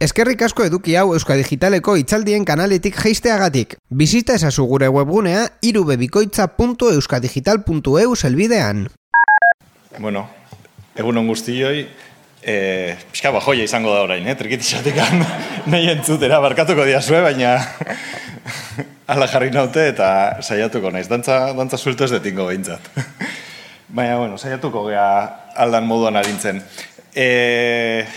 Eskerrik asko eduki hau Euska Digitaleko itzaldien kanaletik jeisteagatik. Bizita ezazu gure webgunea irubebikoitza.euskadigital.eu selbidean. Bueno, egun on guztioi, e, pixka bajoia izango da orain, eh? trikitizatik nahi entzutera, barkatuko diazue, baina ala jarri naute eta saiatuko naiz. Dantza, dantza suelto ez detingo behintzat. baina, bueno, saiatuko gea aldan moduan arintzen. E,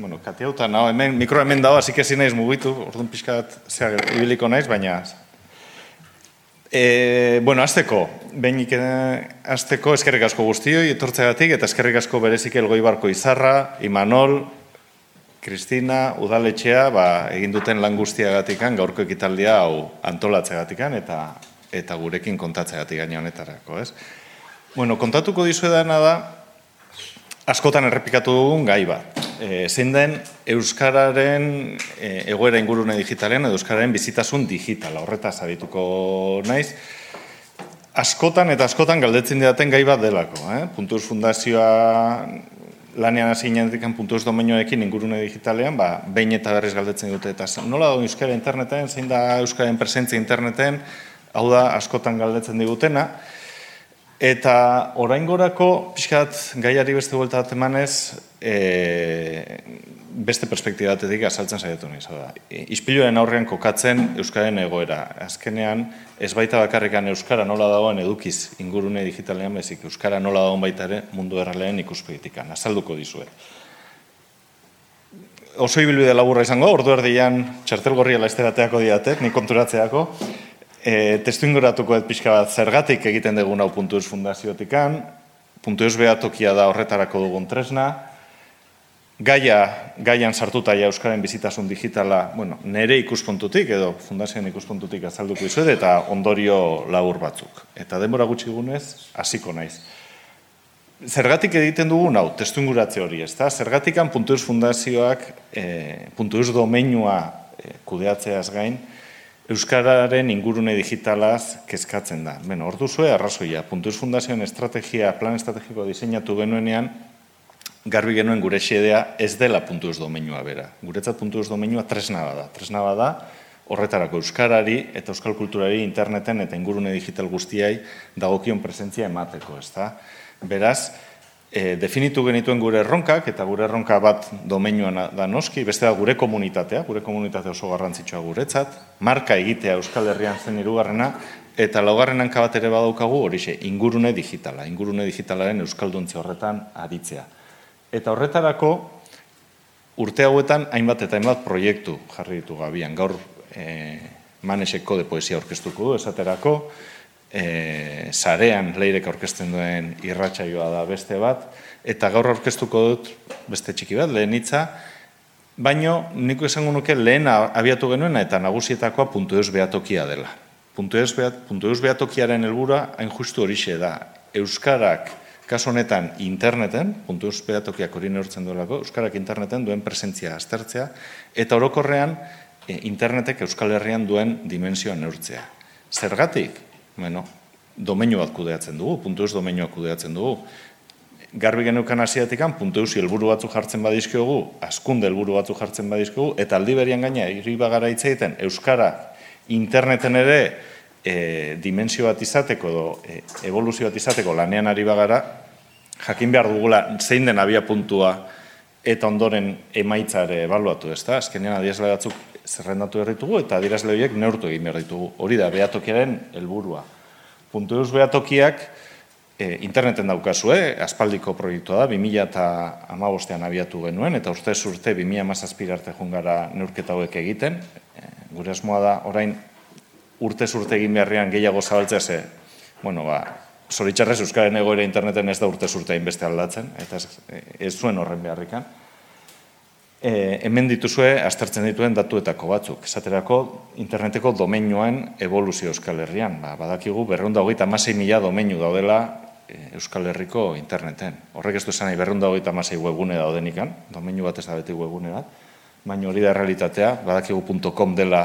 bueno, kati hau no, hemen, mikro hemen dago, hasi kezi naiz mugitu, orduan pixka bat zeha ibiliko naiz, baina... E, bueno, azteko, behinik azteko eskerrik asko guztioi, etortzegatik, eta eskerrik asko berezik elgoi barko izarra, Imanol, Kristina, Udaletxea, ba, egin duten lan guztiagatikan, gaurko ekitaldia hau antolatzeagatikan, eta eta gurekin kontatzeagatik gaina honetarako, ez? Bueno, kontatuko dizuedana da, askotan errepikatu dugun gai bat. E, zein den Euskararen e, egoera ingurune digitalean edo Euskararen bizitasun digitala. Horretaz abituko naiz. Askotan eta askotan galdetzen didaten gai bat delako. Eh? Puntuz fundazioa lanean hasi inendikan puntuz domenioekin ingurune digitalean, ba, behin eta berriz galdetzen dute. Eta nola da Euskara interneten, zein da Euskaren presentzia interneten, hau da askotan galdetzen digutena. Eta orain gorako, pixkat, gaiari beste buelta bat emanez, e, beste perspektibatetik azaltzen saiatu nahi. Da. Ispiloen aurrean kokatzen Euskaren egoera. Azkenean, ez baita bakarrikan Euskara nola dagoen edukiz ingurune digitalean bezik, Euskara nola dagoen baita ere mundu erralean ikuspegitikan. Azalduko dizuet. Oso ibilbide laburra izango, ordu erdian txartel gorria laizterateako diatet, nik konturatzeako, E, testu inguratuko ez pixka bat zergatik egiten dugun hau puntu ez fundaziotikan, puntu ez behatokia da horretarako dugun tresna, gaia, gaian sartuta ja Euskaren bizitasun digitala, bueno, nere ikuspuntutik edo fundazioen ikuspuntutik azalduko izuet eta ondorio labur batzuk. Eta denbora gutxi gunez, hasiko naiz. Zergatik egiten dugun hau, testu hori, ez da? Zergatikan puntu ez fundazioak, e, puntu ez domeinua e, kudeatzeaz gain, Euskararen ingurune digitalaz kezkatzen da. Beno, hor duzue, arrazoia, puntuz fundazioen estrategia, plan estrategiko diseinatu genuenean, garbi genuen gure xedea ez dela puntuz domenua bera. Guretzat puntuz domenua tresna bada. Tresna bada, horretarako Euskarari eta Euskal Kulturari interneten eta ingurune digital guztiai dagokion presentzia emateko, ez da? Beraz, e, definitu genituen gure erronkak, eta gure erronka bat domeinuan da noski, beste da gure komunitatea, gure komunitate oso garrantzitsua guretzat, marka egitea Euskal Herrian zen irugarrena, eta laugarren hanka bat ere badaukagu horixe, ingurune digitala, ingurune digitalaren Euskalduntze horretan aritzea. Eta horretarako, urte hauetan hainbat eta hainbat proiektu jarri ditu gabian, gaur e, maneseko de poesia orkestuko du, esaterako, e, sarean leirek aurkezten duen irratsaioa da beste bat, eta gaur aurkeztuko dut beste txiki bat, lehen hitza, baino niko esango nuke lehen abiatu genuena eta nagusietakoa puntu eus behatokia dela. Puntu eus, behat, puntu eus behatokiaren helbura hain justu horixe da. Euskarak, kasu honetan interneten, puntu eus behatokiak hori neurtzen duelako, Euskarak interneten duen presentzia aztertzea, eta orokorrean e, internetek Euskal Herrian duen dimensioa neurtzea. Zergatik? Bueno, domeinu bat kudeatzen dugu, puntu eus domeinua kudeatzen dugu. Garbi genukan hasiatikan puntu helburu batzu jartzen badizkiogu, askunde helburu batzu jartzen badizkiogu, eta aldi berian gaina, irri bagara egiten, Euskara interneten ere e, dimensio bat izateko, edo e, evoluzio bat izateko lanean ari bagara, jakin behar dugula zein den abia puntua eta ondoren emaitzare ebaluatu, ez da? Azkenean adiazle batzuk zerrendatu erritugu eta adirazle horiek neurtu egin behar ditugu. Hori da, behatokiaren helburua. Puntu eus behatokiak e, interneten daukazu, eh? aspaldiko proiektua da, 2000 eta amabostean abiatu genuen, eta urte urte 2000 amazazpirarte jungara neurketa hauek egiten. E, gure asmoa da, orain urte urte egin beharrian gehiago zabaltzea ze, bueno, ba, zoritxarrez Euskaren egoera interneten ez da urte urte beste aldatzen, eta ez, ez zuen horren beharrikan e, hemen dituzue aztertzen dituen datuetako batzuk. Esaterako interneteko domeinuen evoluzio Euskal Herrian. Ba, badakigu berrunda hogeita amasei mila domeinu daudela e, Euskal Herriko interneten. Horrek ez du esan nahi berrunda hogeita amasei webgune daudenikan, domeinu bat ez da beti webgune bat, baina hori da realitatea, badakigu .com dela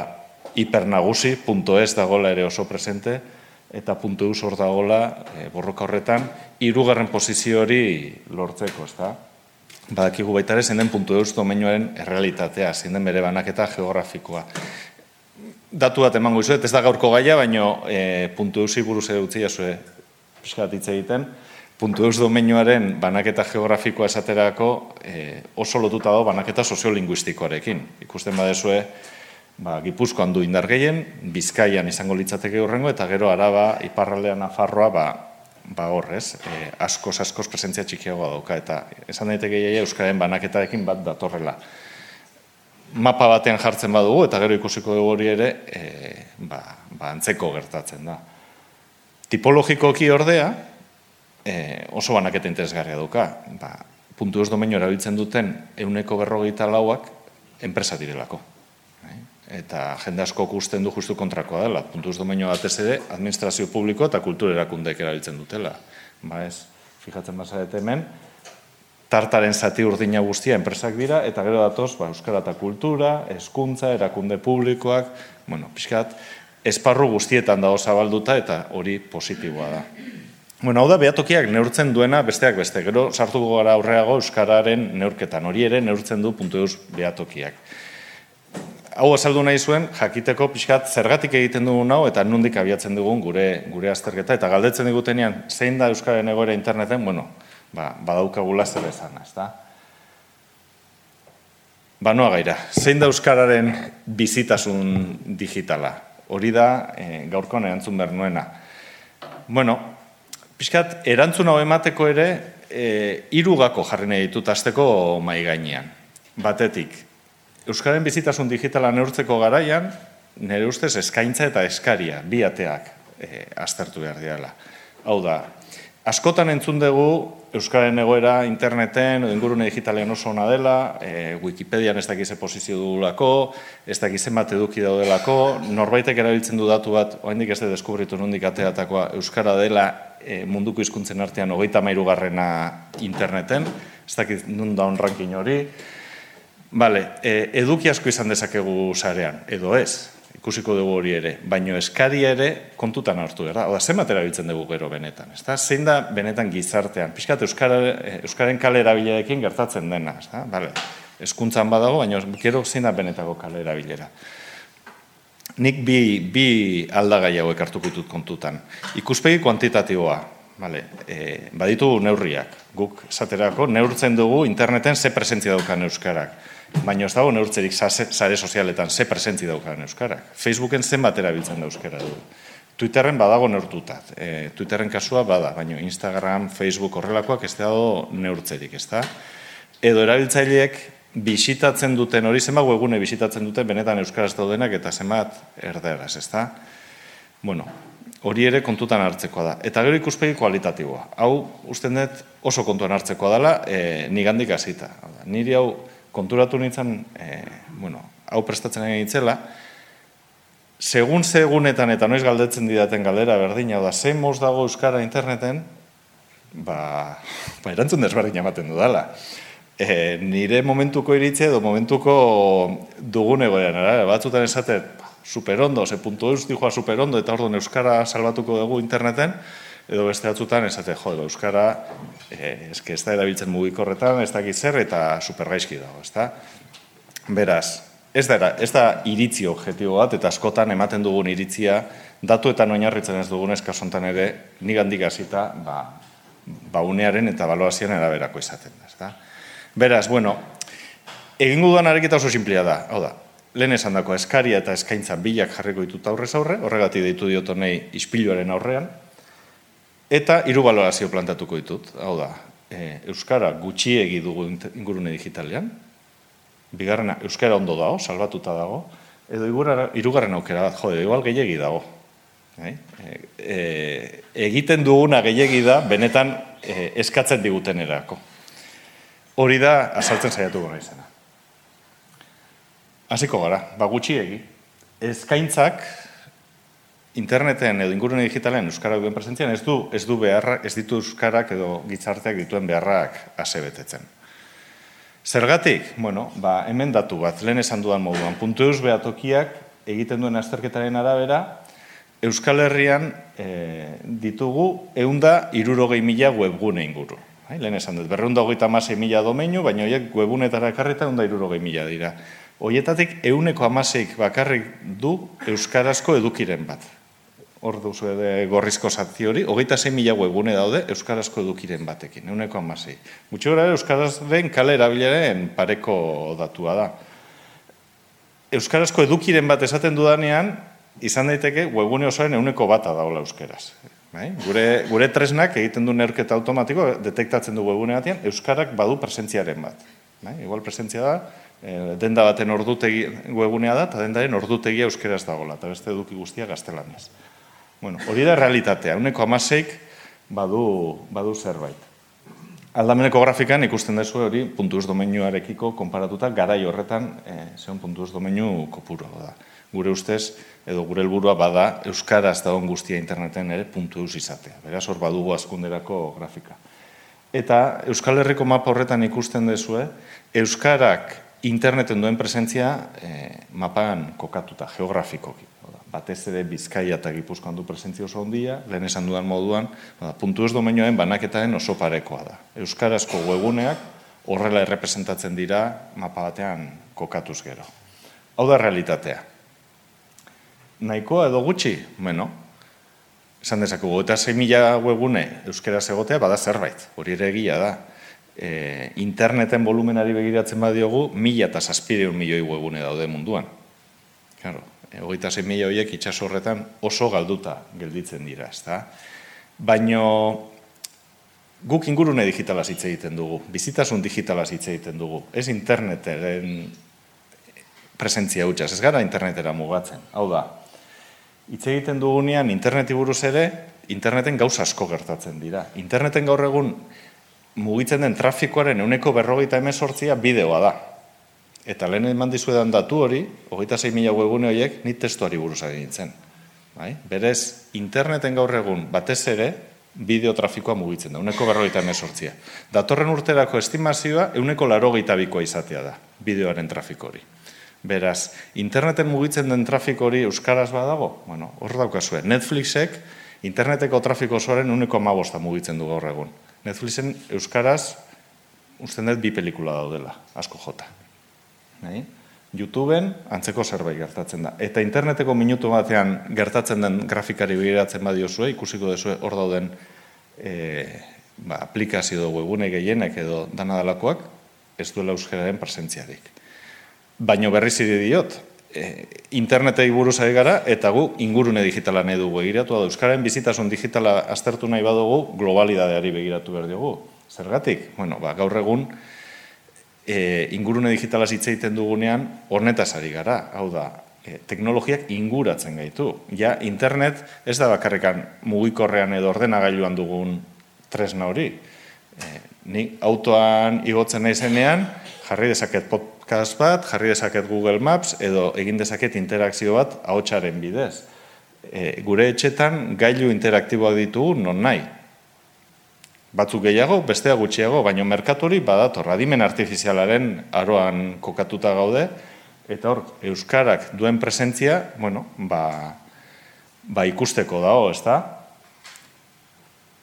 hipernagusi, .es dagoela ere oso presente, eta .eus hor dagoela e, borroka horretan, irugarren posizio hori lortzeko, ez da? Badakigu baita ere zein den puntu eus domenioaren errealitatea, zein den bere banaketa geografikoa. Datu bat emango izuet, ez da gaurko gaia, baino e, puntu eusi buruz edo utzi jasue pixkat hitz egiten, puntu eus domenioaren banaketa geografikoa esaterako e, oso lotuta dago banaketa soziolinguistikoarekin. Ikusten badezue, ba, Gipuzkoan du indar gehien, Bizkaian izango litzateke horrengo, eta gero araba, iparraldean afarroa, ba, ba hor, ez, e, askoz, askoz presentzia txikiagoa dauka, eta esan daiteke jaia Euskaren banaketarekin bat datorrela. Mapa batean jartzen badugu, eta gero ikusiko dugu hori ere, e, ba, ba, antzeko gertatzen da. Tipologikoki ordea, e, oso banaketa interesgarria duka. Ba, puntu ez domenio erabiltzen duten euneko berrogeita lauak enpresa direlako eta jende asko gusten du justu kontrakoa dela. Puntuz domenio batez ere, administrazio publiko eta kultura erakundeek erabiltzen dutela. Ba ez, fijatzen bazarete hemen, tartaren zati urdina guztia enpresak dira, eta gero datoz, ba, euskara eta kultura, eskuntza, erakunde publikoak, bueno, pixkat, esparru guztietan dago zabalduta eta hori positiboa da. Bueno, hau da, behatokiak neurtzen duena besteak beste. Gero, sartuko gara aurreago Euskararen neurketan. Hori ere neurtzen du puntu eus behatokiak hau azaldu nahi zuen, jakiteko pixkat zergatik egiten dugun hau, eta nundik abiatzen dugun gure gure azterketa, eta galdetzen digutenean, zein da Euskaren egoera interneten, bueno, ba, badaukagula zer esan, ez da? Ba, noa gaira, zein da Euskararen bizitasun digitala? Hori da, e, gaurkoan erantzun behar nuena. Bueno, pixkat, erantzun hau emateko ere, e, irugako jarri nahi ditut azteko mai gainean. Batetik, Euskaren bizitasun digitala neurtzeko garaian, nire ustez eskaintza eta eskaria, bi ateak e, aztertu behar diala. Hau da, askotan entzun dugu Euskaren egoera interneten, ingurune digitalean oso ona dela, e, Wikipedian ez dakize posizio dugulako, ez dakizen bat eduki daudelako, norbaitek erabiltzen du datu bat, oaindik ez da deskubritu nondik ateatakoa, Euskara dela e, munduko hizkuntzen artean hogeita mairu garrena interneten, ez dakit nun da ranking hori, Bale, e, eduki asko izan dezakegu sarean, edo ez, ikusiko dugu hori ere, baino eskari ere kontutan hartu gara. Oda, zen batera biltzen dugu gero benetan, ez da? Zein da benetan gizartean? Piskat Euskara, e, Euskaren kale erabilerekin gertatzen dena, ez da? Bale, eskuntzan badago, baina gero zein da benetako kale erabilera. Nik bi, bi aldagai hauek hartuko ditut kontutan. Ikuspegi kuantitatiboa, Vale, e, baditu neurriak. Guk esaterako neurtzen dugu interneten ze presentzia daukan euskarak. Baina ez dago neurtzerik sare sozialetan ze presentzi daukan euskarak. Facebooken zen batera biltzen da euskara du. Twitterren badago neurtutat. E, Twitterren kasua bada, baina Instagram, Facebook horrelakoak ez dago neurtzerik, ez da? Edo erabiltzaileek bisitatzen duten, hori zenbat webgune bisitatzen duten benetan euskaraz daudenak eta zenbat erderaz, ez da? Bueno, hori ere kontutan hartzekoa da. Eta gero ikuspegi kualitatiboa. Hau, usten dut, oso kontuan hartzekoa dela, e, nigandik hasita. Niri hau konturatu nintzen, e, bueno, hau prestatzen egin itzela, segun segunetan eta noiz galdetzen didaten galdera berdina, da, zein moz dago Euskara interneten, ba, ba erantzun desberdin ematen dudala. E, nire momentuko iritze edo momentuko dugun egoeran, batzutan esaten, superondo, ze puntu eus dijoa superondo, eta orduan Euskara salbatuko dugu interneten, edo beste batzutan esate, jo, Euskara, eh, eske ez da erabiltzen mugikorretan, ez da zer, eta supergaizki dago, ez da? Beraz, ez da, ez da iritzi objektibo bat, eta askotan ematen dugun iritzia, datu eta oinarritzen ez dugun eskasontan ere, nigandik hasita, ba, ba unearen eta baloazioan eraberako izaten da, ez da? Beraz, bueno, egingo duan arekita oso simplia da, hau da, lehen esan dako eskaria eta eskaintza bilak jarriko ditut aurrez aurre, horregatik deitu diotonei ispiluaren aurrean, eta hiru balorazio plantatuko ditut, hau da, e, Euskara gutxiegi dugu ingurune digitalean, bigarrena Euskara ondo dago, salbatuta dago, edo hirugarren aukera bat, jode, igual gehiegi dago. E, e, egiten duguna gehiegi da, benetan e, eskatzen digutenerako. Hori da, azaltzen saiatuko naizena. Hasiko gara, ba gutxiegi. Eskaintzak interneten edo ingurune digitalen euskara duen presentzian ez du ez du beharra, ez ditu euskarak edo gitzarteak dituen beharrak ase betetzen. Zergatik, bueno, ba, hemen datu bat, lehen esan dudan moduan, puntu eus behatokiak egiten duen azterketaren arabera, Euskal Herrian e, ditugu eunda irurogei mila webgune inguru. Bai, lehen esan dut, berreunda hogeita amasei mila domeinu, baina horiek webunetara ekarreta eunda irurogei mila dira. Hoietatik euneko amaseik bakarrik du euskarazko edukiren bat. Hor duzu gorrizko zati hori, hogeita zei mila webune daude euskarazko edukiren batekin, euneko amasei. Gutxo gara euskarazren kale erabilaren pareko datua da. Euskarazko edukiren bat esaten dudanean, izan daiteke webune osoaren euneko bata daula euskaraz. Bai? Gure, gure tresnak egiten du neurketa automatiko, detektatzen du webune batean, Euskarak badu presentziaren bat. Bai? Igual presentzia da, e, denda baten ordutegi webunea da, eta dendaren ordutegia euskeraz dagoela, eta beste eduki guztia gaztelanez. Bueno, hori da realitatea, uneko amaseik badu, badu zerbait. Aldameneko grafikan ikusten dezu hori puntuz domeinuarekiko konparatuta garai horretan e, zeon puntuz domeinu kopuro da gure ustez, edo gure helburua bada, Euskaraz da guztia interneten ere puntu eus izatea. Beraz, hor badugu azkunderako grafika. Eta Euskal Herriko mapa horretan ikusten dezue, Euskarak interneten duen presentzia eh, mapan kokatuta, geografikoki. Batez ere Bizkaia eta Gipuzkoan du presentzia oso ondia, lehen esan dudan moduan, puntu ez domenioen banaketaren oso parekoa da. Euskarazko webuneak horrela errepresentatzen dira mapa batean kokatuz gero. Hau da realitatea nahikoa edo gutxi, bueno, esan dezakugu, eta 6 mila webune euskera egotea, bada zerbait, hori ere egia da. E, interneten volumenari begiratzen badiogu, mila eta saspireun milioi webune daude munduan. Claro, hogeita 6 mila horiek itxaso horretan oso galduta gelditzen dira, ezta? Baino, guk ingurune digitalaz hitz egiten dugu, bizitasun digitalaz hitz egiten dugu, ez interneteren presentzia hutsa, ez gara internetera mugatzen. Hau da, hitz egiten dugunean interneti buruz ere, interneten gauza asko gertatzen dira. Interneten gaur egun mugitzen den trafikoaren euneko berrogeita emezortzia bideoa da. Eta lehen eman dizuedan datu hori, hogeita zei mila webune horiek, nit testuari buruz egin Bai? Berez, interneten gaur egun batez ere, bideo trafikoa mugitzen da, euneko berrogeita emezortzia. Datorren urterako estimazioa, euneko larogeita bikoa izatea da, bideoaren trafiko hori. Beraz, interneten mugitzen den trafiko hori euskaraz badago? Bueno, hor daukazue. Netflixek interneteko trafiko osoaren uneko amabosta mugitzen du gaur egun. Netflixen euskaraz usten dut bi pelikula daudela, asko jota. Nahi? YouTubeen antzeko zerbait gertatzen da. Eta interneteko minutu batean gertatzen den grafikari begiratzen badiozue, ikusiko dezue hor dauden e, ba, aplikazio webune gehienek edo danadalakoak, ez duela euskararen presentziarik. Baino berriz iri diot, e, internetei buruz ari gara, eta gu ingurune digitala nahi dugu egiratu da. Euskaren bizitasun digitala aztertu nahi badugu, globalidadeari begiratu behar dugu. Zergatik? Bueno, ba, gaur egun, e, ingurune digitala hitz egiten dugunean, hornetaz ari gara. Hau da, e, teknologiak inguratzen gaitu. Ja, internet ez da bakarrikan mugikorrean edo ordenagailuan dugun tresna hori. E, ni autoan igotzen nahi zenean, jarri dezaket podcast bat, jarri dezaket Google Maps edo egin dezaket interakzio bat ahotsaren bidez. E, gure etxetan gailu interaktiboak ditugu non nahi. Batzuk gehiago, bestea gutxiago, baina merkatori badator, adimen artifizialaren aroan kokatuta gaude, eta hor, Euskarak duen presentzia, bueno, ba, ba ikusteko dago, ez da?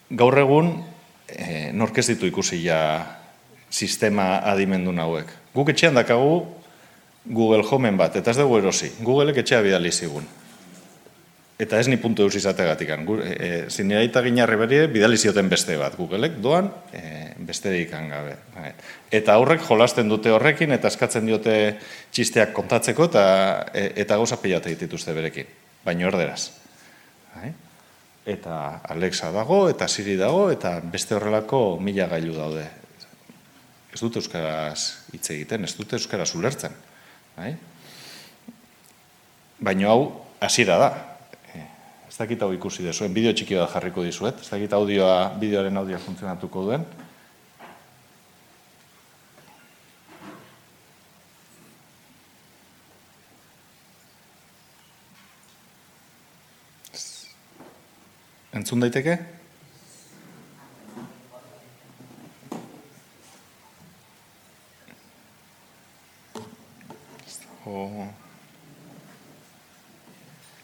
Gaur egun, e, norkez ditu ikusi ja sistema adimendu hauek. Guk etxean dakagu Google Homeen bat, eta ez dugu erosi. Googleek etxea bidali zigun. Eta ez ni puntu eus izategatik. E, e, ginarri berri bidali zioten beste bat. Googleek doan e, beste dikan gabe. Bai. Eta aurrek jolasten dute horrekin eta eskatzen diote txisteak kontatzeko eta, e, eta gauza pilate dituzte berekin. Baina orderaz. Bai. Eta Alexa dago, eta Siri dago, eta beste horrelako mila gailu daude ez dut euskaraz hitz egiten, ez dut euskaraz ulertzen. Bai? Baina hau hasiera da. Ez dakit hau ikusi dezuen, bideo txiki bat jarriko dizuet, ez dakit audioa, bideoaren audioa funtzionatuko duen. Entzun daiteke? o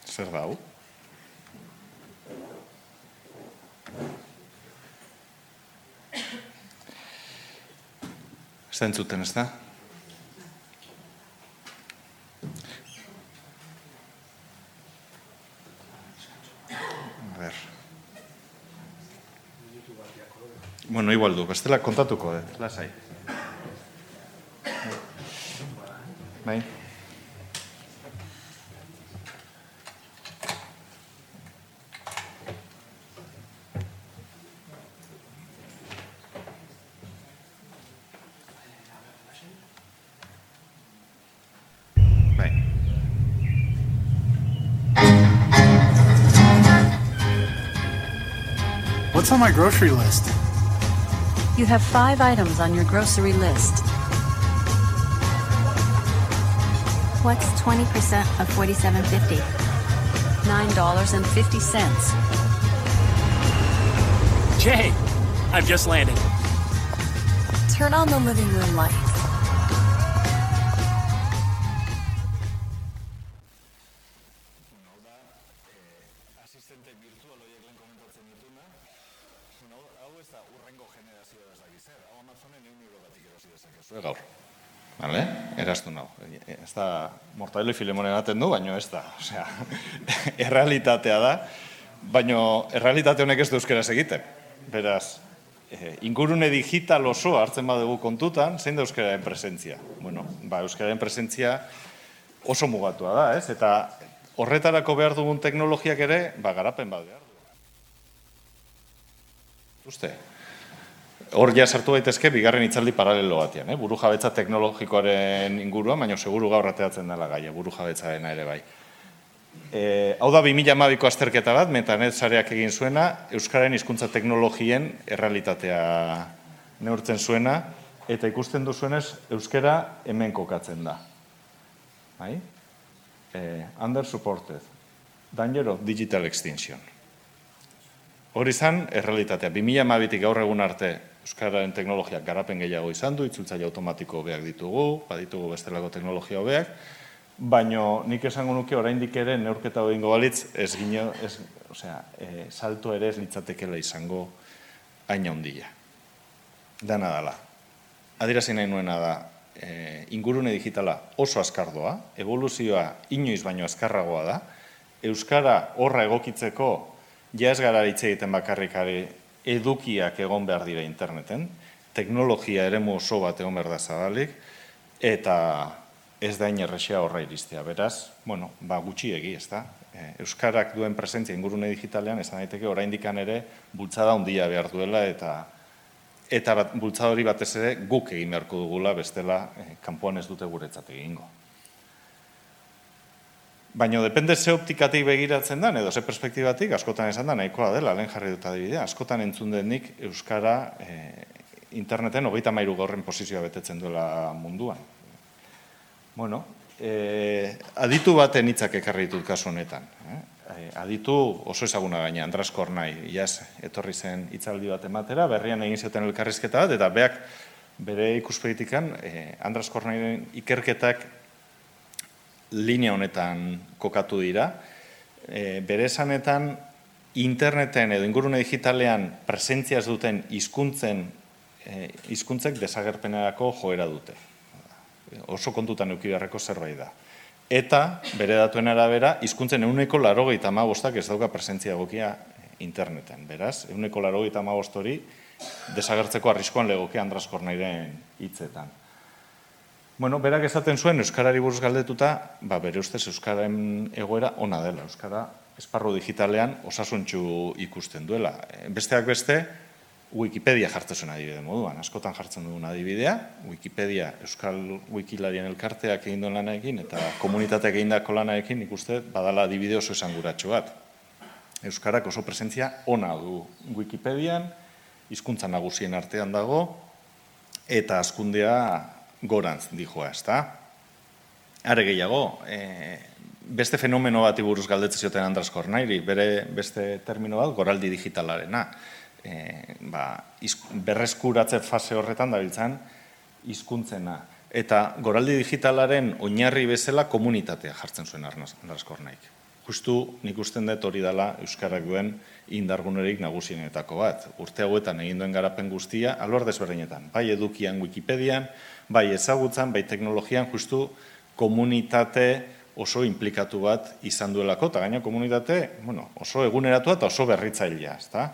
zer dau? Ez da entzuten, ez da? A ver. Bueno, igual du, bestela kontatuko dut, lasai. Bai. Grocery list? You have five items on your grocery list. What's 20% of 4750? $9.50. Jay, I've just landed. Turn on the living room lights. asistente virtual horiek lehen komentatzen dituna, bueno, hau ez da urrengo generazioa ez dakiz hau Amazonen egun eurogatik erosi dezakezu gaur. Vale? Eraztu nau. Ez da, mortadelo filemonen aten du, baino ez da. Osea, errealitatea da, baino errealitate honek ez du euskeraz egiten. Beraz, eh, ingurune digital oso hartzen badugu kontutan, zein da euskararen presentzia? Bueno, ba, euskararen presentzia oso mugatua da, ez? Eta horretarako behar dugun teknologiak ere, ba, garapen bat Uste, hor ja sartu daitezke bigarren itzaldi paralelo batean, eh? buru jabetza teknologikoaren inguruan, baina seguru gaur ateatzen dela gaia, buru jabetzarena ere bai. E, hau da 2012ko azterketa bat, metanet sareak egin zuena, Euskararen hizkuntza teknologien errealitatea neurtzen zuena, eta ikusten duzuenez, Euskara hemen kokatzen da. Bai? Eh, under supported. Danger of digital extinction. Hori izan, errealitatea. 2012tik gaur egun arte Euskararen teknologiak garapen gehiago izan du, itzultzaile automatiko hobeak ditugu, baditugu bestelako teknologia hobeak, baino nik esango nuke oraindik ere neurketa hori ingo balitz, ez gino, ez, osea, e, salto ere ez litzatekela izango hain handia. Dana dala. Adirazi nahi nuena da, e, ingurune digitala oso azkardoa, evoluzioa inoiz baino azkarragoa da, Euskara horra egokitzeko ja ez gara hitz egiten bakarrikari edukiak egon behar dira interneten, teknologia eremu oso bat egon behar da zabalik, eta ez da inerrexea horra iristea. Beraz, bueno, ba, gutxiegi, ez da? E, Euskarak duen presentzia ingurune digitalean, ez daiteke oraindikan ere bultzada handia behar duela eta eta bat, bultzada hori batez ere guk egin beharko dugula bestela e, kanpoan ez dute guretzat egingo. Baina depende ze optikatik begiratzen den, edo ze perspektibatik, askotan esan da, nahikoa dela, lehen jarri dut adibidea, askotan entzun denik Euskara e, interneten hogeita mairu gaurren posizioa betetzen duela munduan. Bueno, e, aditu baten hitzak ekarri ditut kasu honetan. Eh? Aditu oso ezaguna gaina, Andras Kornai, iaz, etorri zen hitzaldi bat ematera, berrian egin zioten elkarrizketa bat, eta beak bere ikuspegitikan, eh, Andras Kornairen ikerketak linea honetan kokatu dira. E, bere esanetan, interneten edo ingurune digitalean presentziaz duten hizkuntzen e, hizkuntzek desagerpenerako joera dute. Oso kontutan euki beharreko zerbait da. Eta, bere datuen arabera, hizkuntzen euneko larogeita amabostak ez dauka presentzia egokia interneten. Beraz, euneko larogeita amabost hori desagertzeko arriskoan legoke Andras Kornairen hitzetan. Bueno, berak esaten zuen Euskarari buruz galdetuta, ba, bere ustez Euskararen egoera ona dela. Euskara esparru digitalean osasuntxu ikusten duela. Besteak beste, Wikipedia jartzen adibide moduan. Askotan jartzen dugun adibidea, Wikipedia Euskal Wikilarien elkarteak egin duen lanaekin eta komunitateak egin dako lanaekin ikuste badala adibide oso esan bat. Euskarak oso presentzia ona du Wikipedian, hizkuntza nagusien artean dago, eta askundea gorantz dijoa, ez da? Are gehiago, e, beste fenomeno bat iburuz galdetzen zioten Andras Kornairi, bere beste termino bat, goraldi digitalarena. E, ba, berreskuratze fase horretan dabiltzan hizkuntzena. Eta goraldi digitalaren oinarri bezala komunitatea jartzen zuen Andras Kornaik. Justu nik usten dut hori dela Euskarak duen indargunerik nagusienetako bat. Urte hauetan egin duen garapen guztia, alor desberdinetan, bai edukian Wikipedian, bai ezagutzan, bai teknologian, justu komunitate oso implikatu bat izan duelako, eta gaina komunitate bueno, oso eguneratu eta oso berritzailea, ezta?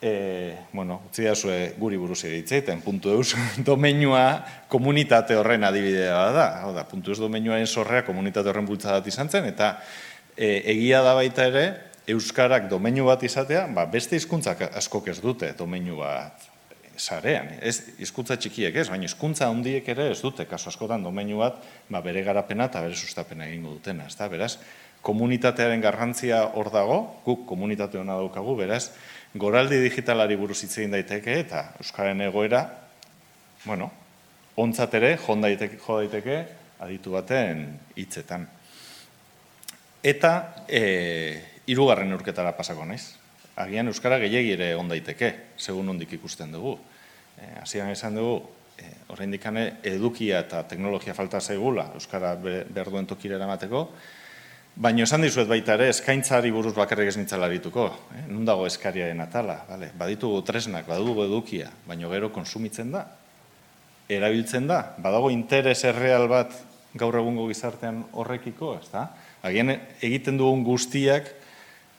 E, bueno, utzi da zue guri buruz egitzeiten, puntu eus domeinua komunitate horren adibidea da, hau da, puntu eus domeinuaren sorrea komunitate horren bultzadat izan zen, eta e, egia da baita ere, Euskarak domeinu bat izatea, ba, beste hizkuntzak askok ez dute domeinu bat sarean. Ez hizkuntza txikiek ez, baina hizkuntza handiek ere ez dute kaso askotan domeinu bat, ba, bere garapena eta bere sustapena egingo dutena, ezta? Beraz, komunitatearen garrantzia hor dago, guk komunitate hona daukagu, beraz, goraldi digitalari buruz hitz egin daiteke eta euskaren egoera, bueno, ontzat ere jo daiteke, jo daiteke aditu baten hitzetan. Eta e, irugarren urketara pasako naiz. Agian Euskara gehiagi ere on daiteke, segun ondik ikusten dugu. E, Hasian esan dugu, e, orain dikane edukia eta teknologia falta zaigula Euskara behar duen tokira eramateko, baina esan dizuet baita ere, eskaintzari buruz bakarrik ez nintzala dituko. Eh? Nun dago eskariaren atala, vale? baditugu tresnak, badugu edukia, baina gero konsumitzen da, erabiltzen da, badago interes erreal bat gaur egungo gizartean horrekiko, ez da? Agian egiten dugun guztiak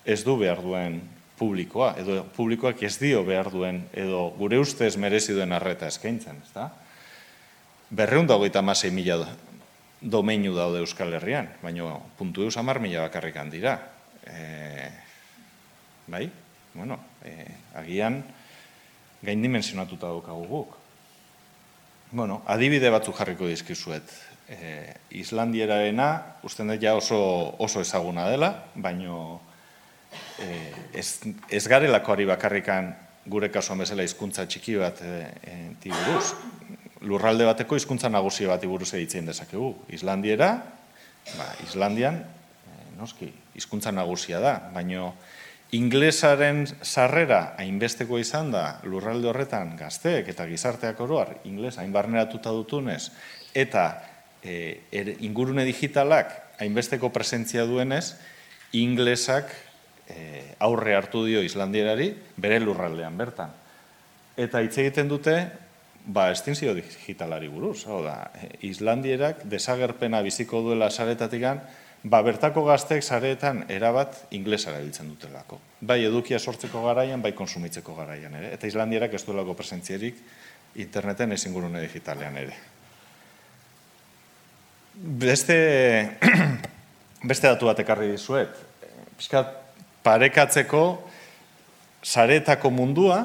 ez du behar duen publikoa, edo publikoak ez dio behar duen, edo gure ustez merezi duen arreta eskaintzen, ez da? Berreun dago eta masei mila domeinu daude Euskal Herrian, baina puntu eus amar mila bakarrikan dira. E, bai? Bueno, e, agian gain dimensionatuta daukagu guk. Bueno, adibide batzu jarriko dizkizuet. E, Islandieraena, usten dut ja oso, oso ezaguna dela, baino eh, ez, ez garelako ari bakarrikan gure kasuan bezala hizkuntza txiki bat e, e, tiburuz. Lurralde bateko hizkuntza nagusi bat iburuz editzen dezakegu. Islandiera, ba, Islandian, e, noski, hizkuntza nagusia da, baino inglesaren sarrera hainbesteko izan da lurralde horretan gazteek eta gizarteak oroar inglesa hain barneratuta dutunez eta e, er, ingurune digitalak hainbesteko presentzia duenez, inglesak e, aurre hartu dio Islandierari bere lurraldean bertan. Eta hitz egiten dute, ba, estinzio digitalari buruz. Hau da, e, Islandierak desagerpena biziko duela saretatikan, ba, bertako gazteek saretan erabat inglesara biltzen dutelako. Bai edukia sortzeko garaian, bai konsumitzeko garaian ere. Eta Islandierak ez duelako presentzierik interneten ez ingurune digitalean ere. Beste, beste datu bat ekarri dizuet. Piskat, parekatzeko saretako mundua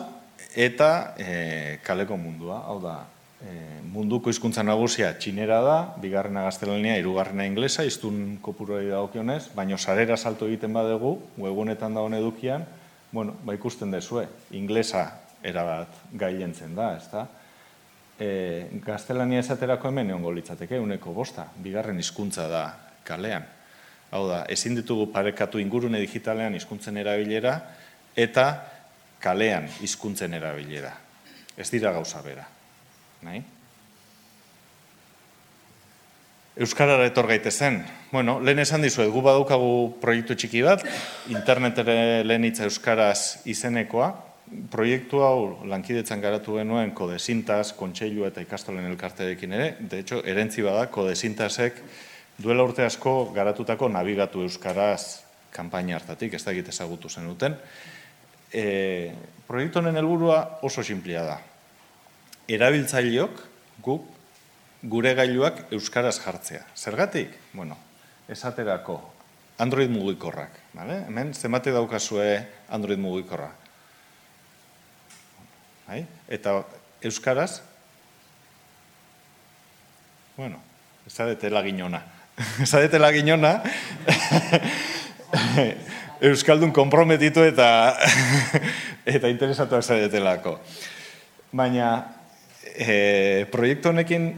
eta e, kaleko mundua. Hau da, e, munduko hizkuntza nagusia txinera da, bigarrena gaztelania, irugarrena inglesa, iztun kopuroi dagokionez, baino sarera salto egiten badegu, webunetan da edukian, bueno, ba ikusten dezue, inglesa erabat gailentzen da, ezta? E, gaztelania esaterako hemen egon litzateke, uneko bosta, bigarren hizkuntza da kalean. Hau da, ezin ditugu parekatu ingurune digitalean hizkuntzen erabilera eta kalean hizkuntzen erabilera. Ez dira gauza bera. Nahi? Euskarara etor gaitezen. Bueno, lehen esan dizuet, gu badukagu proiektu txiki bat, internetere lehen euskaraz izenekoa, proiektu hau lankidetzan garatu genuen kodesintas, kontseilu eta ikastolen elkarteekin ere, de hecho, erentzi bada, kodesintasek duela urte asko garatutako navigatu euskaraz kanpaina hartatik, ez da egite ezagutu zen duten. E, proiektu honen helburua oso sinplia da. Erabiltzaileok guk gure gailuak euskaraz jartzea. Zergatik? Bueno, esaterako Android mugikorrak, vale? Hemen zenbate daukazue Android mugikorra. Bai? Eta euskaraz Bueno, ez da detela ginona. Ez da detela ginona. Euskaldun komprometitu eta eta interesatu ez detelako. Baina e, proiektu honekin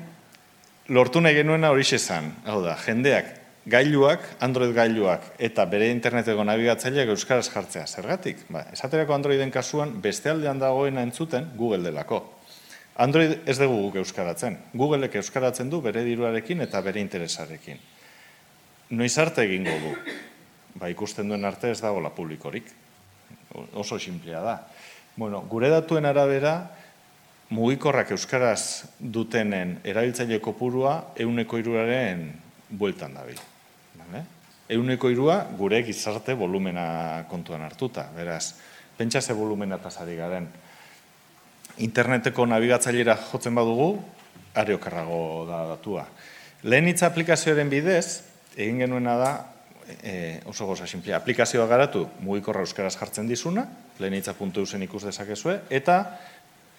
lortu nahi genuena hori zan. Hau da, jendeak gailuak, Android gailuak eta bere interneteko nabigatzaileak euskaraz jartzea. Zergatik? Ba, esaterako Androiden kasuan beste aldean dagoena entzuten Google delako. Android ez dugu guk euskaratzen. Googleek euskaratzen du bere diruarekin eta bere interesarekin. Noiz arte egingo du. ba, ikusten duen arte ez dagoela publikorik. Oso simplea da. Bueno, gure datuen arabera, mugikorrak euskaraz dutenen erabiltzaile kopurua euneko iruraren bueltan dabil. Vale? Euneko irua gure gizarte volumena kontuan hartuta. Beraz, pentsa ze volumena tasari garen. Interneteko nabigatzailera jotzen badugu, are okarrago da datua. Lehen hitza aplikazioaren bidez, egin genuena da, e, oso goza simplea, aplikazioa garatu mugikorra euskaraz jartzen dizuna, lehen hitza puntu eusen ikus dezakezue, eta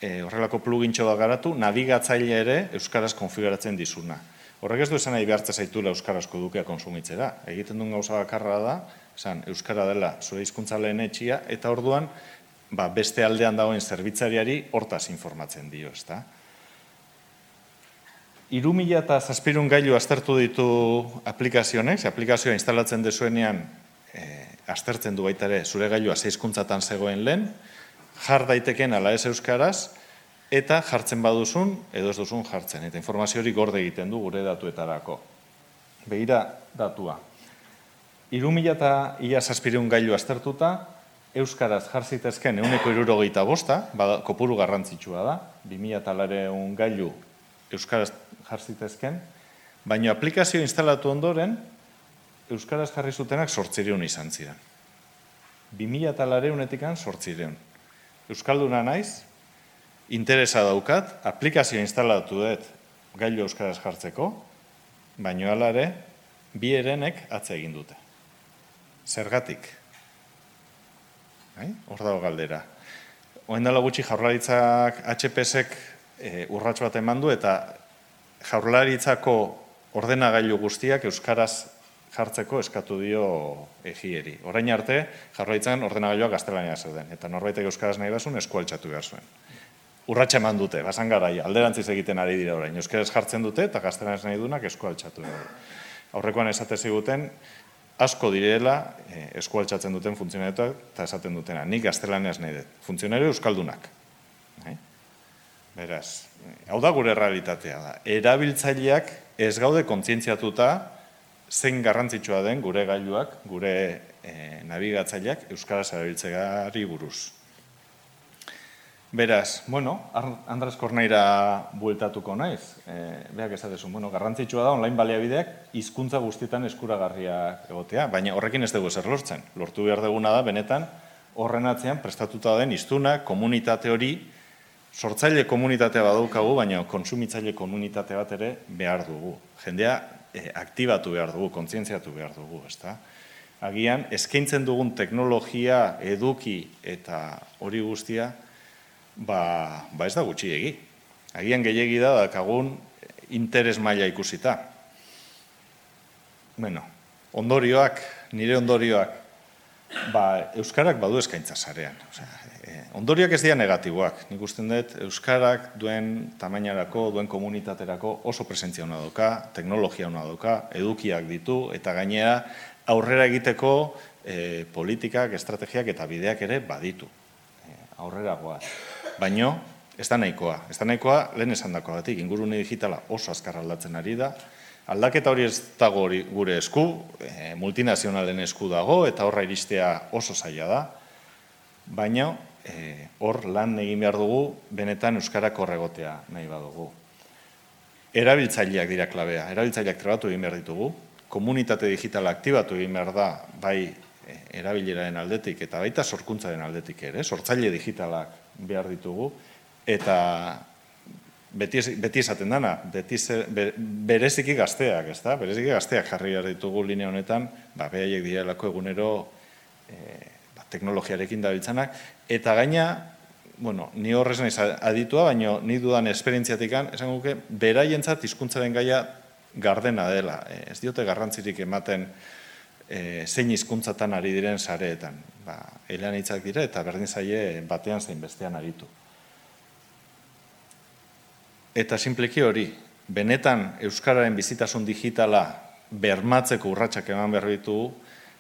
e, horrelako plugintxo da garatu, nabigatzaile ere euskaraz konfiguratzen dizuna. Horrek ez du esan nahi behartza zaitula euskarazko dukea konsumitzera. Egiten duen gauza bakarra da, esan, euskara dela zure hizkuntza lehen etxia, eta orduan, ba, beste aldean dagoen zerbitzariari hortaz informatzen dio, ezta? Iru mila eta zazpirun gailu aztertu ditu aplikazionek, aplikazioa instalatzen dezuenean e, aztertzen du baita ere zure gailua zeizkuntzatan zegoen lehen, jar daiteken ala ez euskaraz, eta jartzen baduzun, edo ez duzun jartzen, eta informazio hori gorde egiten du gure datuetarako. Begira datua. Iru mila eta ia zazpirun gailu aztertuta, euskaraz jarzitezken euneko irurogeita bosta, bada, kopuru garrantzitsua da, 2000 talareun gailu euskaraz jarzitezken, baina aplikazio instalatu ondoren, euskaraz jarri zutenak sortzireun izan ziren. 2000 talareunetik sortzireun. Euskalduna naiz, interesa daukat, aplikazio instalatu dut gailu euskaraz jartzeko, baino alare, bi erenek atze egin dute. Zergatik? Bai? Hor dago galdera. Oen dela gutxi jaurlaritzak HPSek e, urratxo bat eman du eta jaurlaritzako ordenagailu guztiak euskaraz jartzeko eskatu dio egieri. Orain arte, jaurlaritzan ordenagailuak gaztelania zeuden, eta norbaitek euskaraz nahi basun eskualtxatu behar zuen. Urratxe eman dute, basan garai, alderantziz egiten ari dira orain. Euskaraz jartzen dute eta gaztelaniaz nahi dunak eskualtxatu behar. Aurrekoan esate ziguten, asko direla eh, eskualtxatzen duten funtzionarioa eta esaten dutena. Nik gaztelaniaz nahi dut. Funtzionario euskaldunak. Eh? Beraz, hau da gure realitatea da. Erabiltzaileak ez gaude kontzientziatuta zein garrantzitsua den gure gailuak, gure e, nabigatzaileak euskaraz erabiltzegari buruz. Beraz, bueno, Andras Korneira bueltatuko naiz. E, beak esatezu, bueno, garrantzitsua da online baliabideak hizkuntza guztietan eskuragarria egotea, baina horrekin ez dugu zer lortzen. Lortu behar duguna da, benetan, horren atzean prestatuta den hiztuna, komunitate hori, sortzaile komunitatea badaukagu, baina konsumitzaile komunitate bat ere behar dugu. Jendea e, aktibatu behar dugu, kontzientziatu behar dugu, ezta? Agian, eskaintzen dugun teknologia, eduki eta hori guztia, ba, ba ez da gutxiegi. Agian gehiegi da, dakagun interes maila ikusita. Bueno, ondorioak, nire ondorioak, ba, Euskarak badu eskaintza zarean. Osea, Eh, ondoriak ez dira negatiboak. Nik usten dut, Euskarak duen tamainarako, duen komunitaterako oso presentzia hona doka, teknologia hona doka, edukiak ditu, eta gainera aurrera egiteko e, politikak, estrategiak eta bideak ere baditu. E, aurrera goaz. Baino, ez da nahikoa. Ez da nahikoa, lehen esan dako batik, ingurune digitala oso azkar aldatzen ari da, Aldaketa hori ez dago gure esku, e, multinazionalen esku dago, eta horra iristea oso zaila da, baina Eh, hor lan egin behar dugu, benetan Euskarak horregotea nahi badugu. Erabiltzaileak dira klabea, erabiltzaileak trebatu egin behar ditugu, komunitate digitala aktibatu egin behar da, bai eh, erabileraren aldetik eta baita sorkuntzaren aldetik ere, sortzaile digitalak behar ditugu, eta beti, beti esaten dana, beti bereziki gazteak, ez da? Bereziki gazteak jarri behar ditugu linea honetan, ba, behaiek direlako egunero e, teknologiarekin dabiltzanak, eta gaina, bueno, ni horrez naiz aditua, baina ni dudan esperientziatik esan guke, beraientzat hizkuntzaren gaia gardena dela. E, ez diote garrantzirik ematen e, zein hizkuntzatan ari diren sareetan. Ba, elean hitzak dire eta berdin zaie batean zein bestean aritu. Eta simpleki hori, benetan Euskararen bizitasun digitala bermatzeko urratsak eman behar ditugu,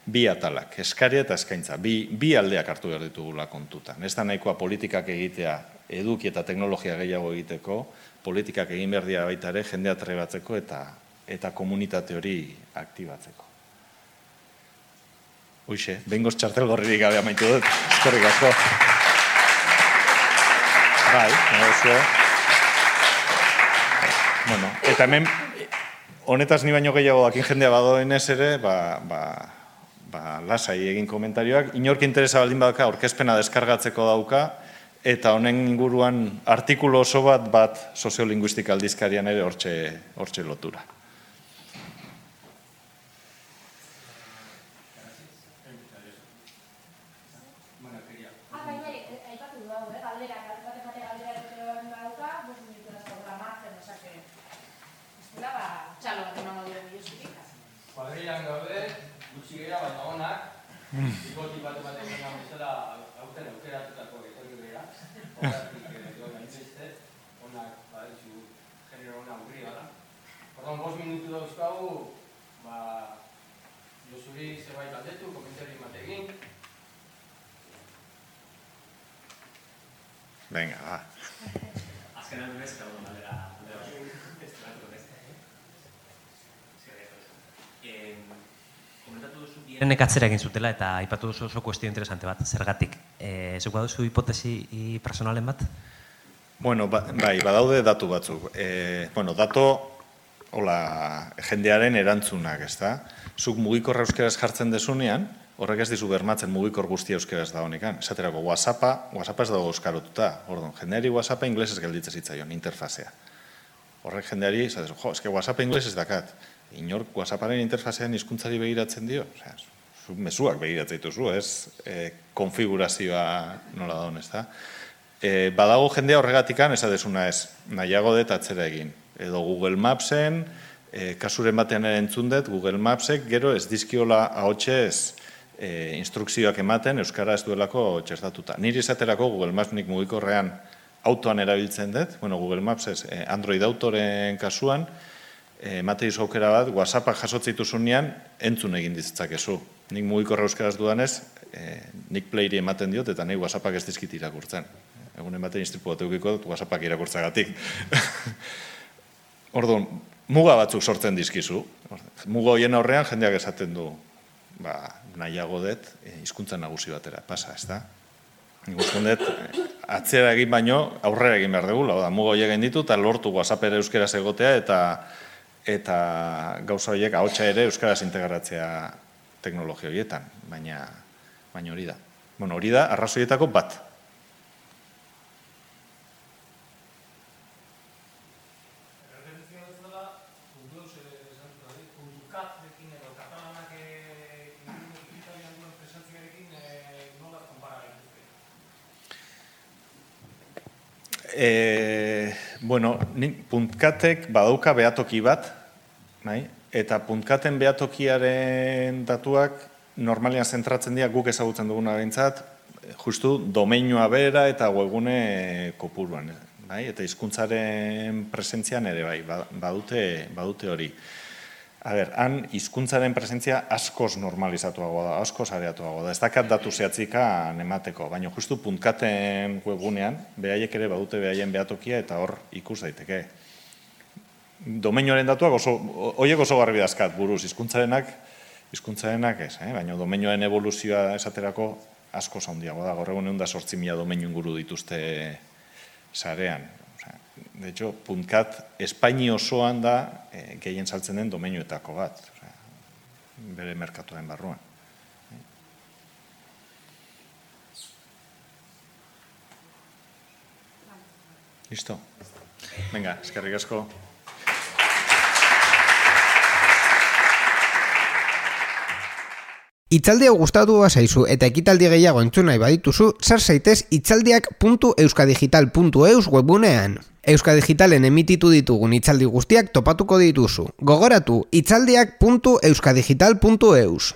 bi atalak, eskaria eta eskaintza, bi, bi aldeak hartu behar ditugula kontutan. Ez da nahikoa politikak egitea eduki eta teknologia gehiago egiteko, politikak egin behar dira baita ere jendea trebatzeko eta eta komunitate hori aktibatzeko. Uixe, bengoz txartel gorririk gabe amaitu dut. Eskerrik asko. Bai, negozio. Bueno, eta hemen, honetaz ni baino gehiago dakin jendea badoen ez ere, ba, ba, ba, lasai egin komentarioak. Inork interesa baldin badaka, orkezpena deskargatzeko dauka, eta honen inguruan artikulu oso bat bat soziolinguistika aldizkarian ere hortxe, hortxe lotura. Kuadrilan gaude, gutxi gera, baina onak, ikotik bat ematen gina bezala, aurten aukeratutako etorri gera, horretik edo gainbeste, onak, badizu, genero ona urri gara. Orduan, bost minutu dauzkagu, ba, Josuri zerbait aldetu, komentari emategin, Venga, ba. Azkenan dunez, eta orduan aldera, aldera, estimatuko ez. Duzu bierenek atzera egin zutela eta aipatu duzu oso kuestio interesante bat, zergatik. E, zuk baduzu hipotesi personalen bat? Bueno, ba, bai, badaude datu batzuk. E, bueno, dato, hola, jendearen erantzunak, ez da? Zuk mugikorra euskeraz jartzen desunean, horrek ez dizu bermatzen mugikor guztia euskeraz da honekan. Esaterako, WhatsAppa, WhatsAppa ez dago euskarotuta. Orduan, jendeari WhatsAppa inglesez gelditzen zitzaion, interfazea. Horrek jendeari, esatezu, jo, eske WhatsAppa inglesez dakat. Inork WhatsApparen interfazean hizkuntzari begiratzen dio. Osea, zu mezuak begiratzen dituzu, ez e, konfigurazioa nola daun, ez da? E, badago jendea horregatikan, esadezuna ez, nahiago dut atzera egin. Edo Google Mapsen, e, kasuren batean ere entzun dut, Google Mapsek gero ez dizkiola ahotsez e, instrukzioak ematen Euskara ez duelako txertatuta. Niri esaterako Google Maps nik mugikorrean autoan erabiltzen dut, bueno, Google Maps ez, e, Android autoren kasuan, e, aukera bat, WhatsAppak jasotzeitu zunean, entzun egin ditzakezu. Nik mugikorra euskaraz dudanez, e, nik playri ematen diot, eta nik WhatsAppak ez dizkit irakurtzen. Egunen baten istripu bat eukiko dut WhatsAppak irakurtzagatik. Orduan, muga batzuk sortzen dizkizu. Muga hoien aurrean jendeak esaten du, ba, nahiago dut, e, hizkuntza nagusi batera, pasa, ez da? Ikusten dut, eh, atzera egin baino, aurrera egin behar dugu, da, muga horiek ditu, eta lortu WhatsApp ere euskeraz egotea, eta eta gauza horiek ahotsa ere euskaraz integratzea teknologia horietan, baina baina hori da. Bueno, hori da arrazoietako bat. E, bueno, ni, puntkatek badauka behatoki bat, bai? Eta puntkaten behatokiaren datuak normalian zentratzen dira guk ezagutzen duguna behintzat, justu domeinua bera eta webgune kopuruan. Bai? Eta hizkuntzaren presentzian ere bai, badute, badute hori. A ber, han hizkuntzaren presentzia askoz normalizatuago da, askoz areatuago da. Ez dakat datu zehatzika emateko, baina justu puntkaten webgunean, behaiek ere badute behaien behatokia eta hor ikus daiteke. Domeinoaren datuak oso, oiek oso garbi dazkat buruz, hizkuntzarenak hizkuntzarenak ez, eh? baina domeinoaren evoluzioa esaterako asko handiago da. Gaur egun da sortzi mila domeinu inguru dituzte sarean. De hecho, puntkat Espaini osoan da e, gehien saltzen den domeinuetako bat. Osea, bere merkatuaren barruan. Listo. Venga, eskerrik asko. Itzaldi hau gustatu zaizu eta ekitaldi gehiago entzun nahi badituzu, sar zaitez itzaldiak.euskadigital.eus webunean. Euskadigitalen emititu ditugun itzaldi guztiak topatuko dituzu. Gogoratu itzaldiak.euskadigital.eus.